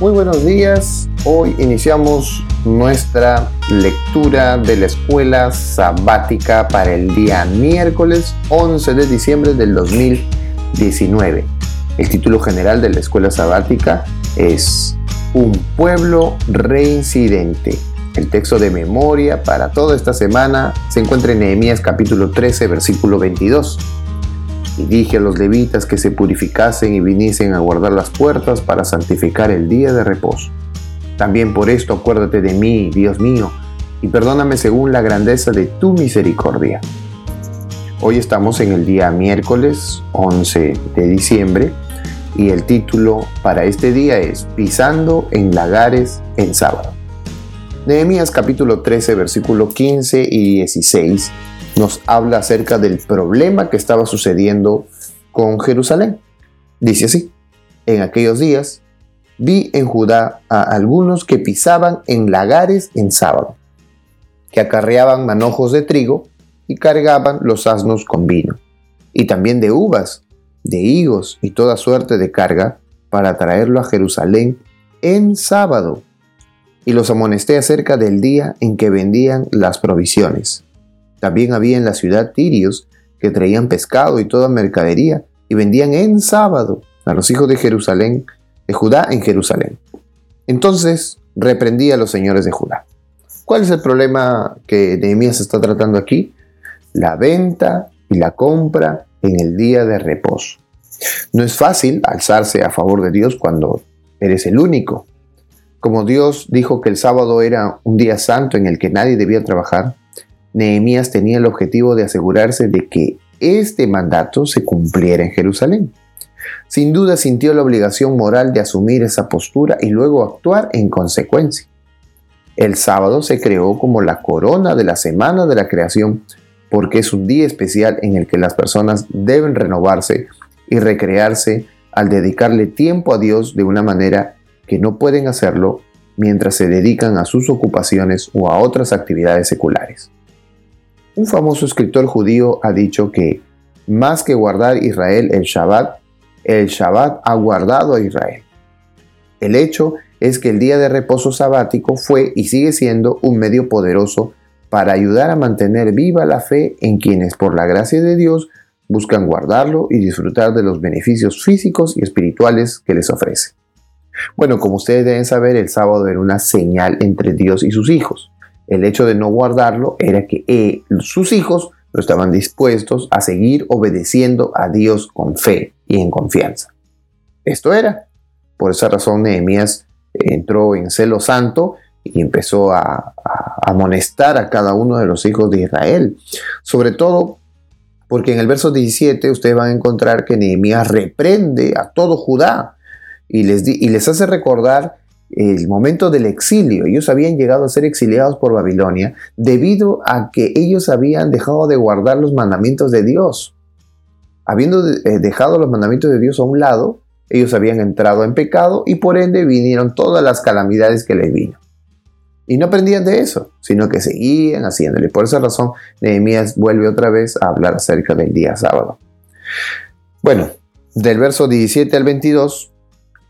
Muy buenos días. Hoy iniciamos nuestra lectura de la escuela sabática para el día miércoles 11 de diciembre del 2019. El título general de la escuela sabática es Un pueblo reincidente. El texto de memoria para toda esta semana se encuentra en Nehemías capítulo 13, versículo 22 y dije a los levitas que se purificasen y viniesen a guardar las puertas para santificar el día de reposo. También por esto acuérdate de mí, Dios mío, y perdóname según la grandeza de tu misericordia. Hoy estamos en el día miércoles 11 de diciembre y el título para este día es Pisando en lagares en sábado. Nehemías capítulo 13 versículo 15 y 16 nos habla acerca del problema que estaba sucediendo con Jerusalén. Dice así, en aquellos días vi en Judá a algunos que pisaban en lagares en sábado, que acarreaban manojos de trigo y cargaban los asnos con vino, y también de uvas, de higos y toda suerte de carga para traerlo a Jerusalén en sábado. Y los amonesté acerca del día en que vendían las provisiones también había en la ciudad tirios que traían pescado y toda mercadería y vendían en sábado a los hijos de Jerusalén, de Judá en Jerusalén. Entonces reprendí a los señores de Judá. ¿Cuál es el problema que Nehemías está tratando aquí? La venta y la compra en el día de reposo. No es fácil alzarse a favor de Dios cuando eres el único. Como Dios dijo que el sábado era un día santo en el que nadie debía trabajar, Nehemías tenía el objetivo de asegurarse de que este mandato se cumpliera en Jerusalén. Sin duda sintió la obligación moral de asumir esa postura y luego actuar en consecuencia. El sábado se creó como la corona de la semana de la creación porque es un día especial en el que las personas deben renovarse y recrearse al dedicarle tiempo a Dios de una manera que no pueden hacerlo mientras se dedican a sus ocupaciones o a otras actividades seculares. Un famoso escritor judío ha dicho que más que guardar Israel el Shabbat, el Shabbat ha guardado a Israel. El hecho es que el día de reposo sabático fue y sigue siendo un medio poderoso para ayudar a mantener viva la fe en quienes por la gracia de Dios buscan guardarlo y disfrutar de los beneficios físicos y espirituales que les ofrece. Bueno, como ustedes deben saber, el sábado era una señal entre Dios y sus hijos el hecho de no guardarlo era que eh, sus hijos no estaban dispuestos a seguir obedeciendo a Dios con fe y en confianza. Esto era. Por esa razón Nehemías entró en celo santo y empezó a, amonestar a cada uno de los hijos de Israel. Sobre todo porque en el verso 17 ustedes van a encontrar que Nehemías reprende a todo Judá y les, y les hace recordar el momento del exilio. Ellos habían llegado a ser exiliados por Babilonia debido a que ellos habían dejado de guardar los mandamientos de Dios. Habiendo eh, dejado los mandamientos de Dios a un lado, ellos habían entrado en pecado y por ende vinieron todas las calamidades que les vino. Y no aprendían de eso, sino que seguían haciéndole. Por esa razón, Nehemías vuelve otra vez a hablar acerca del día sábado. Bueno, del verso 17 al 22,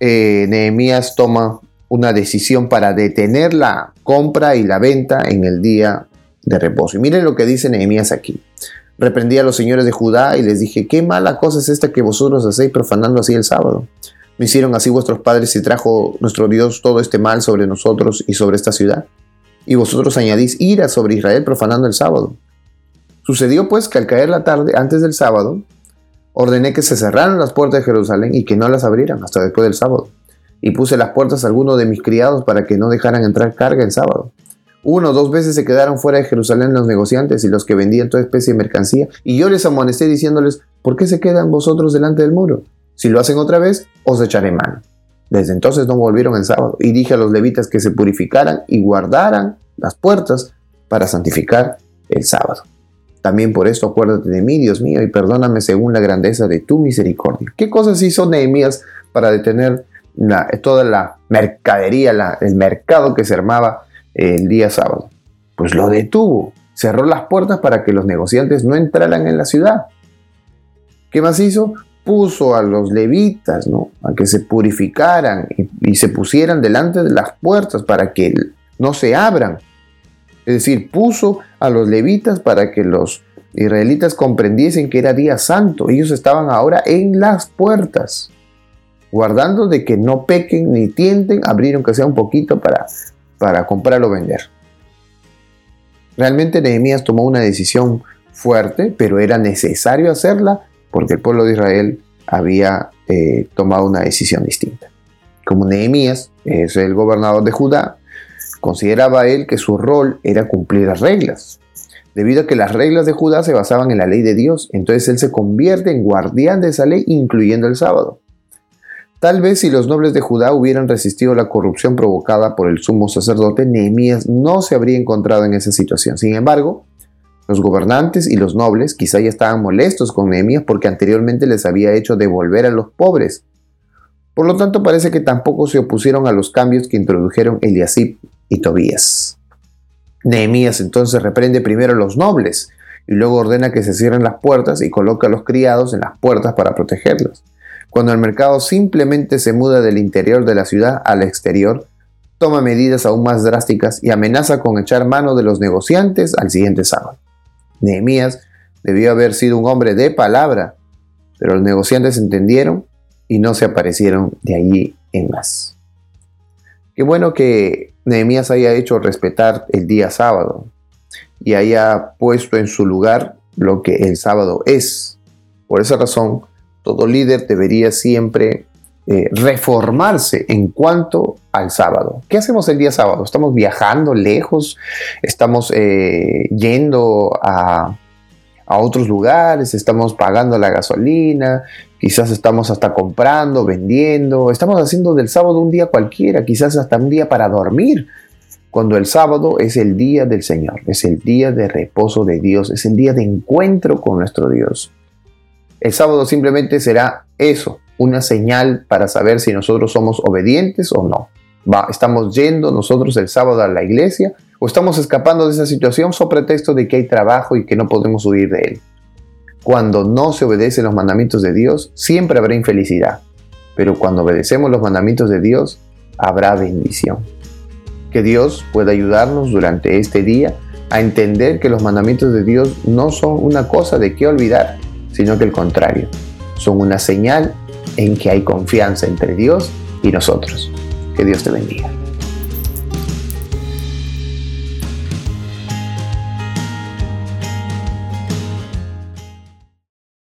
eh, Nehemías toma una decisión para detener la compra y la venta en el día de reposo. Y miren lo que dice Nehemías aquí. Reprendí a los señores de Judá y les dije, qué mala cosa es esta que vosotros hacéis profanando así el sábado. ¿No hicieron así vuestros padres y trajo nuestro Dios todo este mal sobre nosotros y sobre esta ciudad? Y vosotros añadís ira sobre Israel profanando el sábado. Sucedió pues que al caer la tarde, antes del sábado, ordené que se cerraran las puertas de Jerusalén y que no las abrieran hasta después del sábado y puse las puertas a algunos de mis criados para que no dejaran entrar carga el sábado. Uno o dos veces se quedaron fuera de Jerusalén los negociantes y los que vendían toda especie de mercancía, y yo les amonesté diciéndoles, ¿por qué se quedan vosotros delante del muro? Si lo hacen otra vez, os echaré mano. Desde entonces no volvieron el sábado, y dije a los levitas que se purificaran y guardaran las puertas para santificar el sábado. También por esto acuérdate de mí, Dios mío, y perdóname según la grandeza de tu misericordia. ¿Qué cosas hizo Nehemías para detener toda la mercadería, el mercado que se armaba el día sábado. Pues lo detuvo, cerró las puertas para que los negociantes no entraran en la ciudad. ¿Qué más hizo? puso a los levitas ¿no? a que se purificaran y, se pusieran delante de las puertas para que no se abran. Es decir, puso a los levitas para que los israelitas comprendiesen que era día santo. Ellos estaban ahora en las puertas, guardando de que no pequen ni tienten, abrieron que sea un poquito para, para comprar o vender. Realmente Nehemías tomó una decisión fuerte, pero era necesario hacerla porque el pueblo de Israel había eh, tomado una decisión distinta. Como Nehemías es el gobernador de Judá, consideraba él que su rol era cumplir las reglas. Debido a que las reglas de Judá se basaban en la ley de Dios, entonces él se convierte en guardián de esa ley, incluyendo el sábado. Tal vez si los nobles de Judá hubieran resistido la corrupción provocada por el sumo sacerdote, Nehemías no se habría encontrado en esa situación. Sin embargo, los gobernantes y los nobles quizá ya estaban molestos con Nehemías porque anteriormente les había hecho devolver a los pobres. Por lo tanto, parece que tampoco se opusieron a los cambios que introdujeron Eliasib y Tobías. Nehemías entonces reprende primero a los nobles y luego ordena que se cierren las puertas y coloca a los criados en las puertas para protegerlas. Cuando el mercado simplemente se muda del interior de la ciudad al exterior, toma medidas aún más drásticas y amenaza con echar mano de los negociantes al siguiente sábado. Nehemías debió haber sido un hombre de palabra, pero los negociantes entendieron y no se aparecieron de allí en más. Qué bueno que Nehemías haya hecho respetar el día sábado y haya puesto en su lugar lo que el sábado es. Por esa razón, todo líder debería siempre eh, reformarse en cuanto al sábado. ¿Qué hacemos el día sábado? ¿Estamos viajando lejos? ¿Estamos eh, yendo a, a otros lugares? ¿Estamos pagando la gasolina? Quizás estamos hasta comprando, vendiendo. Estamos haciendo del sábado un día cualquiera, quizás hasta un día para dormir. Cuando el sábado es el día del Señor, es el día de reposo de Dios, es el día de encuentro con nuestro Dios. El sábado simplemente será eso, una señal para saber si nosotros somos obedientes o no. Va, ¿Estamos yendo nosotros el sábado a la iglesia o estamos escapando de esa situación sobre pretexto de que hay trabajo y que no podemos huir de él? Cuando no se obedecen los mandamientos de Dios, siempre habrá infelicidad, pero cuando obedecemos los mandamientos de Dios, habrá bendición. Que Dios pueda ayudarnos durante este día a entender que los mandamientos de Dios no son una cosa de qué olvidar, sino que el contrario, son una señal en que hay confianza entre Dios y nosotros. Que Dios te bendiga.